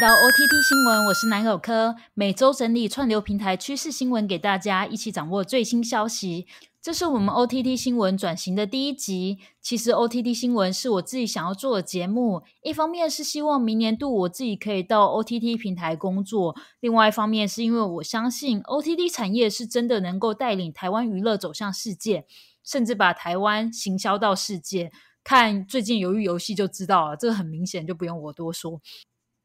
到 OTT 新闻，我是南友科，每周整理串流平台趋势新闻给大家，一起掌握最新消息。这是我们 OTT 新闻转型的第一集。其实 OTT 新闻是我自己想要做的节目，一方面是希望明年度我自己可以到 OTT 平台工作，另外一方面是因为我相信 OTT 产业是真的能够带领台湾娱乐走向世界，甚至把台湾行销到世界。看最近鱿鱼游戏就知道了，这个很明显，就不用我多说。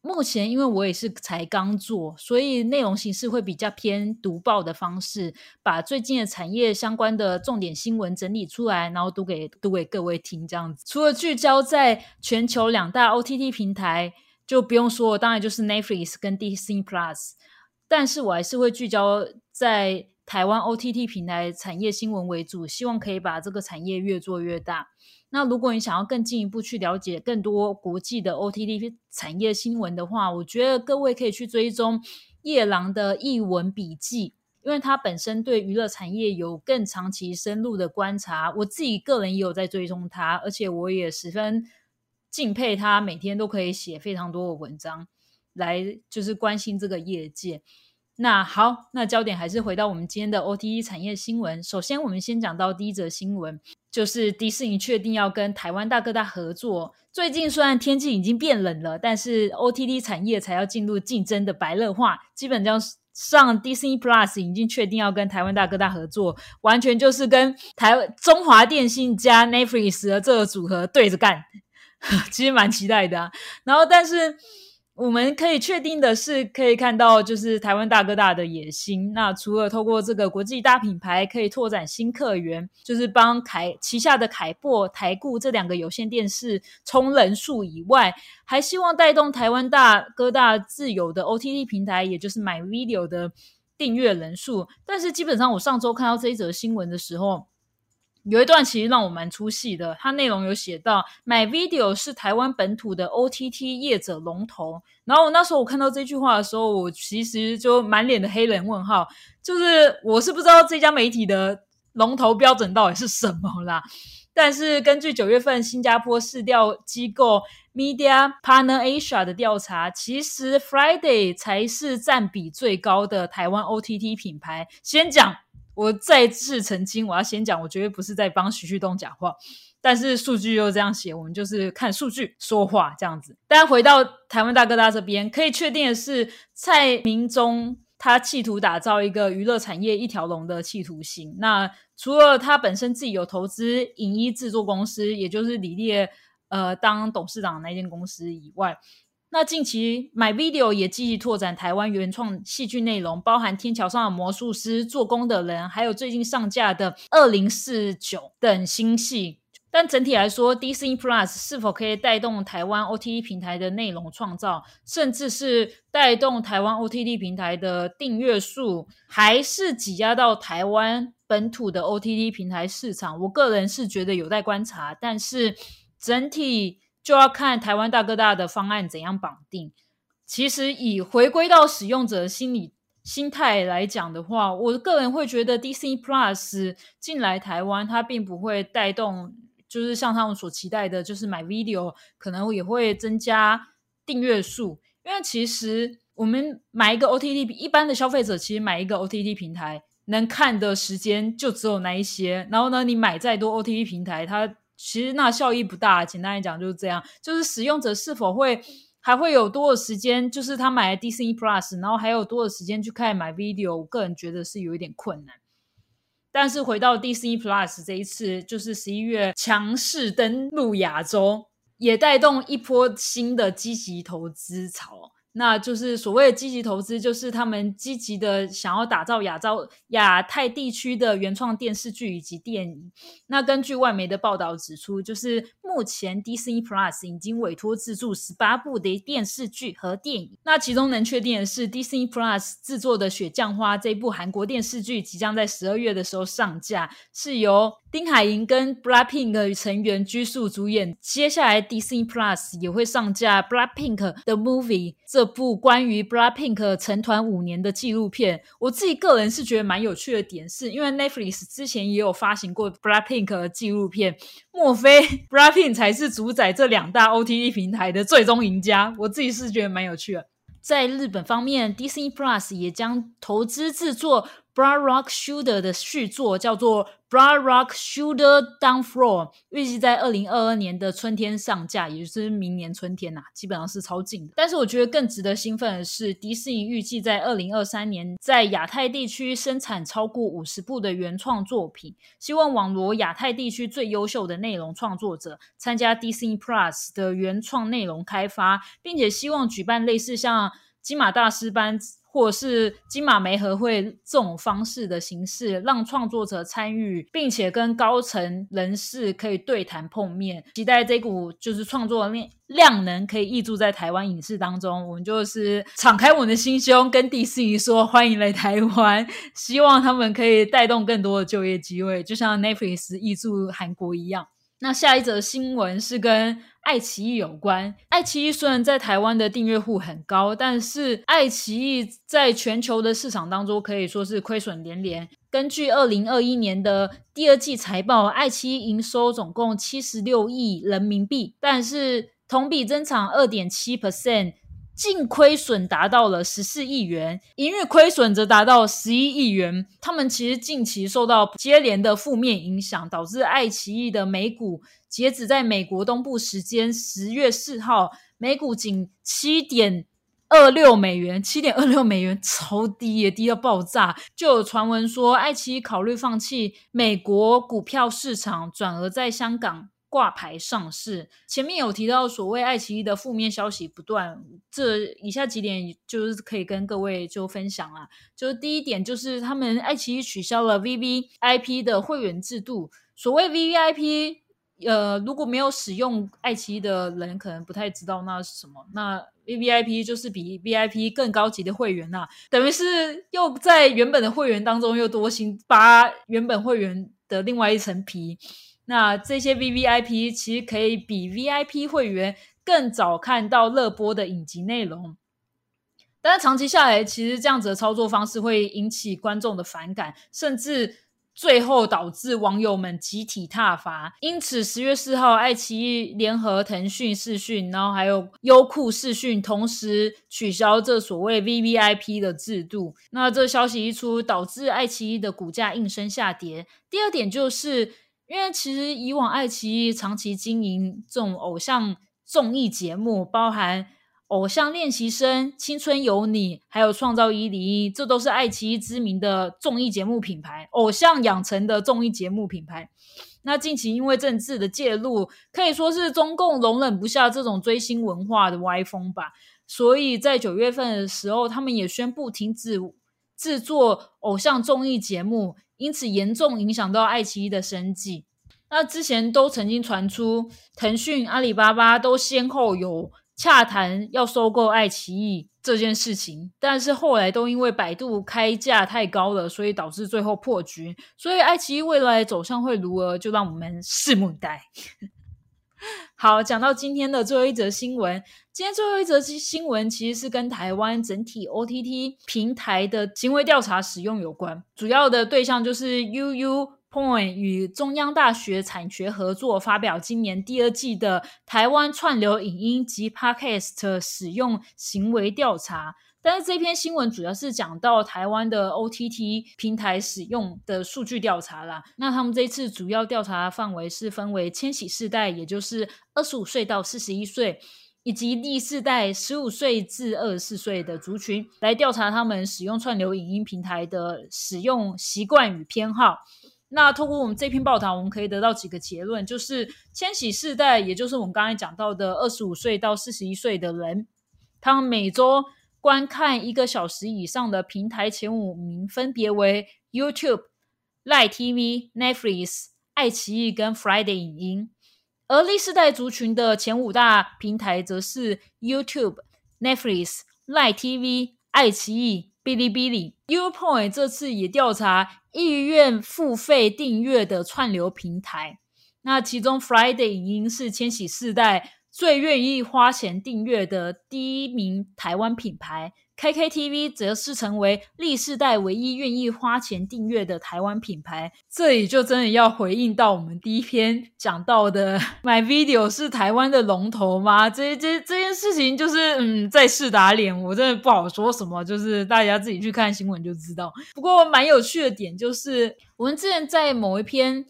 目前，因为我也是才刚做，所以内容形式会比较偏读报的方式，把最近的产业相关的重点新闻整理出来，然后读给读给各位听。这样子，除了聚焦在全球两大 OTT 平台，就不用说，当然就是 Netflix 跟 Disney Plus，但是我还是会聚焦在台湾 OTT 平台产业新闻为主，希望可以把这个产业越做越大。那如果你想要更进一步去了解更多国际的 OTT 产业新闻的话，我觉得各位可以去追踪夜郎的译文笔记，因为他本身对娱乐产业有更长期深入的观察。我自己个人也有在追踪他，而且我也十分敬佩他，每天都可以写非常多的文章来就是关心这个业界。那好，那焦点还是回到我们今天的 OTT 产业新闻。首先，我们先讲到第一则新闻。就是迪士尼确定要跟台湾大哥大合作。最近虽然天气已经变冷了，但是 OTT 产业才要进入竞争的白热化。基本上上 Disney Plus 已经确定要跟台湾大哥大合作，完全就是跟台中华电信加 Netflix 的这个组合对着干。其实蛮期待的啊。然后，但是。我们可以确定的是，可以看到就是台湾大哥大的野心。那除了透过这个国际大品牌可以拓展新客源，就是帮凯旗下的凯擘、台固这两个有线电视充人数以外，还希望带动台湾大哥大自有的 OTT 平台，也就是 My Video 的订阅人数。但是基本上，我上周看到这一则新闻的时候。有一段其实让我蛮出戏的，它内容有写到，My Video 是台湾本土的 OTT 业者龙头。然后我那时候我看到这句话的时候，我其实就满脸的黑人问号，就是我是不知道这家媒体的龙头标准到底是什么啦。但是根据九月份新加坡市调机构 Media Partner Asia 的调查，其实 Friday 才是占比最高的台湾 OTT 品牌。先讲。我再次澄清，我要先讲，我绝对不是在帮徐旭东讲话，但是数据又这样写，我们就是看数据说话这样子。但回到台湾大哥大这边，可以确定的是，蔡明忠他企图打造一个娱乐产业一条龙的企图心。那除了他本身自己有投资影音制作公司，也就是李烈呃当董事长那间公司以外。那近期买 video 也积极拓展台湾原创戏剧内容，包含《天桥上的魔术师》、做工的人，还有最近上架的《二零四九》等新戏。但整体来说，Disney Plus 是否可以带动台湾 OTT 平台的内容创造，甚至是带动台湾 OTT 平台的订阅数，还是挤压到台湾本土的 OTT 平台市场？我个人是觉得有待观察，但是整体。就要看台湾大哥大的方案怎样绑定。其实以回归到使用者心理心态来讲的话，我个人会觉得 DC Plus 进来台湾，它并不会带动，就是像他们所期待的，就是买 video 可能也会增加订阅数。因为其实我们买一个 OTT，一般的消费者其实买一个 OTT 平台能看的时间就只有那一些。然后呢，你买再多 OTT 平台，它其实那效益不大，简单来讲就是这样。就是使用者是否会还会有多的时间，就是他买了 Disney Plus，然后还有多的时间去看买 video，我个人觉得是有一点困难。但是回到 Disney Plus 这一次，就是十一月强势登陆亚洲，也带动一波新的积极投资潮。那就是所谓的积极投资，就是他们积极的想要打造亚洲、亚太地区的原创电视剧以及电影。那根据外媒的报道指出，就是目前 Disney Plus 已经委托制作十八部的电视剧和电影。那其中能确定的是，Disney Plus 制作的《雪降花》这部韩国电视剧即将在十二月的时候上架，是由。丁海寅跟 Blackpink 成员居宿主演，接下来 Disney Plus 也会上架 Blackpink 的 Movie 这部关于 Blackpink 成团五年的纪录片。我自己个人是觉得蛮有趣的点，是因为 Netflix 之前也有发行过 Blackpink 的纪录片，莫非 Blackpink 才是主宰这两大 OTT 平台的最终赢家？我自己是觉得蛮有趣的。在日本方面，Disney Plus 也将投资制作。Blood Rock Shooter 的续作叫做 Blood Rock Shooter Down Floor，预计在二零二二年的春天上架，也就是明年春天呐，基本上是超近的。但是我觉得更值得兴奋的是，迪士尼预计在二零二三年在亚太地区生产超过五十部的原创作品，希望网罗亚太地区最优秀的内容创作者参加 Disney Plus 的原创内容开发，并且希望举办类似像金马大师班。或是金马媒合会这种方式的形式，让创作者参与，并且跟高层人士可以对谈碰面，期待这股就是创作量量能可以溢注在台湾影视当中。我们就是敞开我们的心胸，跟迪士尼说欢迎来台湾，希望他们可以带动更多的就业机会，就像 Netflix 溢注韩国一样。那下一则新闻是跟爱奇艺有关。爱奇艺虽然在台湾的订阅户很高，但是爱奇艺在全球的市场当中可以说是亏损连连。根据二零二一年的第二季财报，爱奇艺营收总共七十六亿人民币，但是同比增长二点七 percent。净亏损达到了十四亿元，营运亏损则达到十一亿元。他们其实近期受到接连的负面影响，导致爱奇艺的美股截止在美国东部时间十月四号，美股仅七点二六美元，七点二六美元超低也低到爆炸。就有传闻说，爱奇艺考虑放弃美国股票市场，转而在香港。挂牌上市，前面有提到所谓爱奇艺的负面消息不断，这以下几点就是可以跟各位就分享啊。就是第一点，就是他们爱奇艺取消了 V V I P 的会员制度。所谓 V V I P，呃，如果没有使用爱奇艺的人，可能不太知道那是什么。那 V V I P 就是比 V I P 更高级的会员呐，等于是又在原本的会员当中又多新扒原本会员的另外一层皮。那这些 V V I P 其实可以比 V I P 会员更早看到热播的影集内容，但是长期下来，其实这样子的操作方式会引起观众的反感，甚至最后导致网友们集体踏伐。因此，十月四号，爱奇艺联合腾讯视讯，然后还有优酷视讯，同时取消这所谓 V V I P 的制度。那这消息一出，导致爱奇艺的股价应声下跌。第二点就是。因为其实以往爱奇艺长期经营这种偶像综艺节目，包含《偶像练习生》《青春有你》，还有《创造一零一》，这都是爱奇艺知名的综艺节目品牌，偶像养成的综艺节目品牌。那近期因为政治的介入，可以说是中共容忍不下这种追星文化的歪风吧，所以在九月份的时候，他们也宣布停止制作偶像综艺节目。因此严重影响到爱奇艺的生计。那之前都曾经传出腾讯、阿里巴巴都先后有洽谈要收购爱奇艺这件事情，但是后来都因为百度开价太高了，所以导致最后破局。所以爱奇艺未来走向会如何，就让我们拭目以待。好，讲到今天的最后一则新闻。今天最后一则新闻其实是跟台湾整体 OTT 平台的行为调查使用有关，主要的对象就是 UU Point 与中央大学产学合作发表今年第二季的台湾串流影音及 Podcast 使用行为调查。但是这篇新闻主要是讲到台湾的 OTT 平台使用的数据调查啦。那他们这次主要调查范围是分为千禧世代，也就是二十五岁到四十一岁。以及第四代十五岁至二十四岁的族群，来调查他们使用串流影音平台的使用习惯与偏好。那通过我们这篇报道，我们可以得到几个结论：就是千禧世代，也就是我们刚才讲到的二十五岁到四十一岁的人，他们每周观看一个小时以上的平台前五名分别为 YouTube、Line TV、Netflix、爱奇艺跟 Friday 影音。而历世代族群的前五大平台则是 YouTube、Netflix、Line TV、爱奇艺、哔哩哔哩。Upoint 这次也调查意愿付费订阅的串流平台，那其中 Friday 影音是千禧世代最愿意花钱订阅的第一名台湾品牌，KKTV 则是成为历世代唯一愿意花钱订阅的台湾品牌。这里就真的要回应到我们第一篇讲到的，My Video 是台湾的龙头吗？这这这件事情就是嗯，在试打脸，我真的不好说什么，就是大家自己去看新闻就知道。不过蛮有趣的点就是，我们之前在某一篇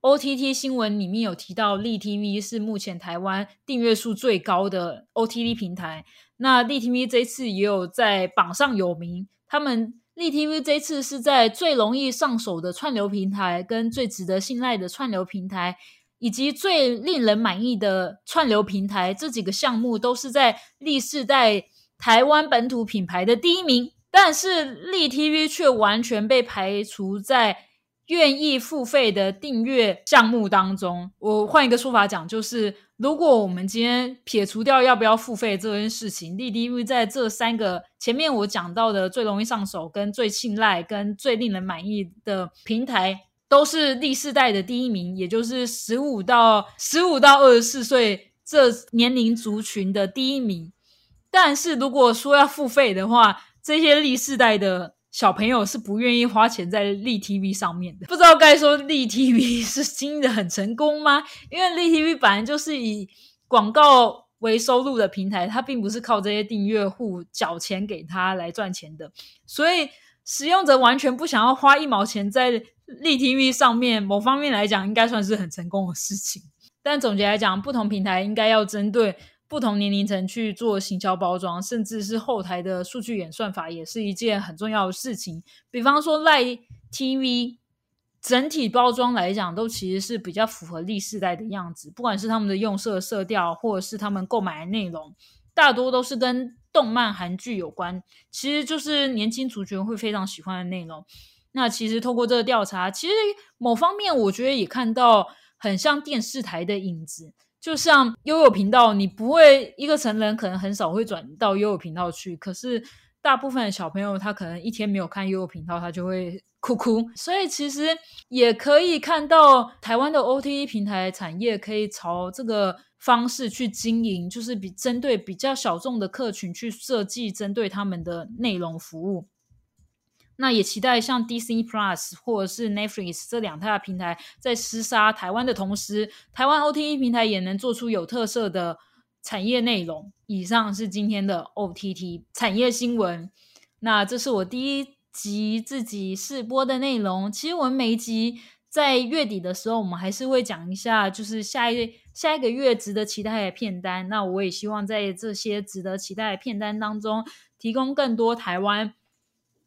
OTT 新闻里面有提到，立 TV 是目前台湾订阅数最高的 OTT 平台。那立 TV 这次也有在榜上有名，他们立 TV 这次是在最容易上手的串流平台、跟最值得信赖的串流平台，以及最令人满意的串流平台这几个项目，都是在历世代台湾本土品牌的第一名。但是立 TV 却完全被排除在愿意付费的订阅项目当中。我换一个说法讲，就是。如果我们今天撇除掉要不要付费这件事情，立 TV 在这三个前面我讲到的最容易上手、跟最信赖、跟最令人满意的平台，都是第四代的第一名，也就是十五到十五到二十四岁这年龄族群的第一名。但是如果说要付费的话，这些历世代的。小朋友是不愿意花钱在立 TV 上面的，不知道该说立 TV 是经营的很成功吗？因为立 TV 本来就是以广告为收入的平台，它并不是靠这些订阅户缴钱给他来赚钱的，所以使用者完全不想要花一毛钱在立 TV 上面。某方面来讲，应该算是很成功的事情。但总结来讲，不同平台应该要针对。不同年龄层去做行销包装，甚至是后台的数据演算法，也是一件很重要的事情。比方说赖 TV，整体包装来讲，都其实是比较符合历世代的样子。不管是他们的用色、色调，或者是他们购买的内容，大多都是跟动漫、韩剧有关。其实就是年轻族群会非常喜欢的内容。那其实透过这个调查，其实某方面我觉得也看到很像电视台的影子。就像悠悠频道，你不会一个成人可能很少会转到悠悠频道去，可是大部分的小朋友他可能一天没有看悠悠频道，他就会 哭哭。所以其实也可以看到台湾的 O T E 平台产业可以朝这个方式去经营，就是比针对比较小众的客群去设计针对他们的内容服务。那也期待像 Disney Plus 或者是 Netflix 这两大平台在厮杀台湾的同时，台湾 OTT 平台也能做出有特色的产业内容。以上是今天的 OTT 产业新闻。那这是我第一集自己试播的内容。其实我们每一集在月底的时候，我们还是会讲一下，就是下一下一个月值得期待的片单。那我也希望在这些值得期待的片单当中，提供更多台湾。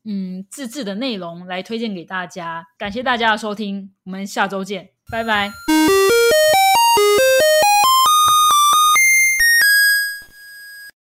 嗯，自制的内容来推荐给大家，感谢大家的收听，我们下周见，拜拜。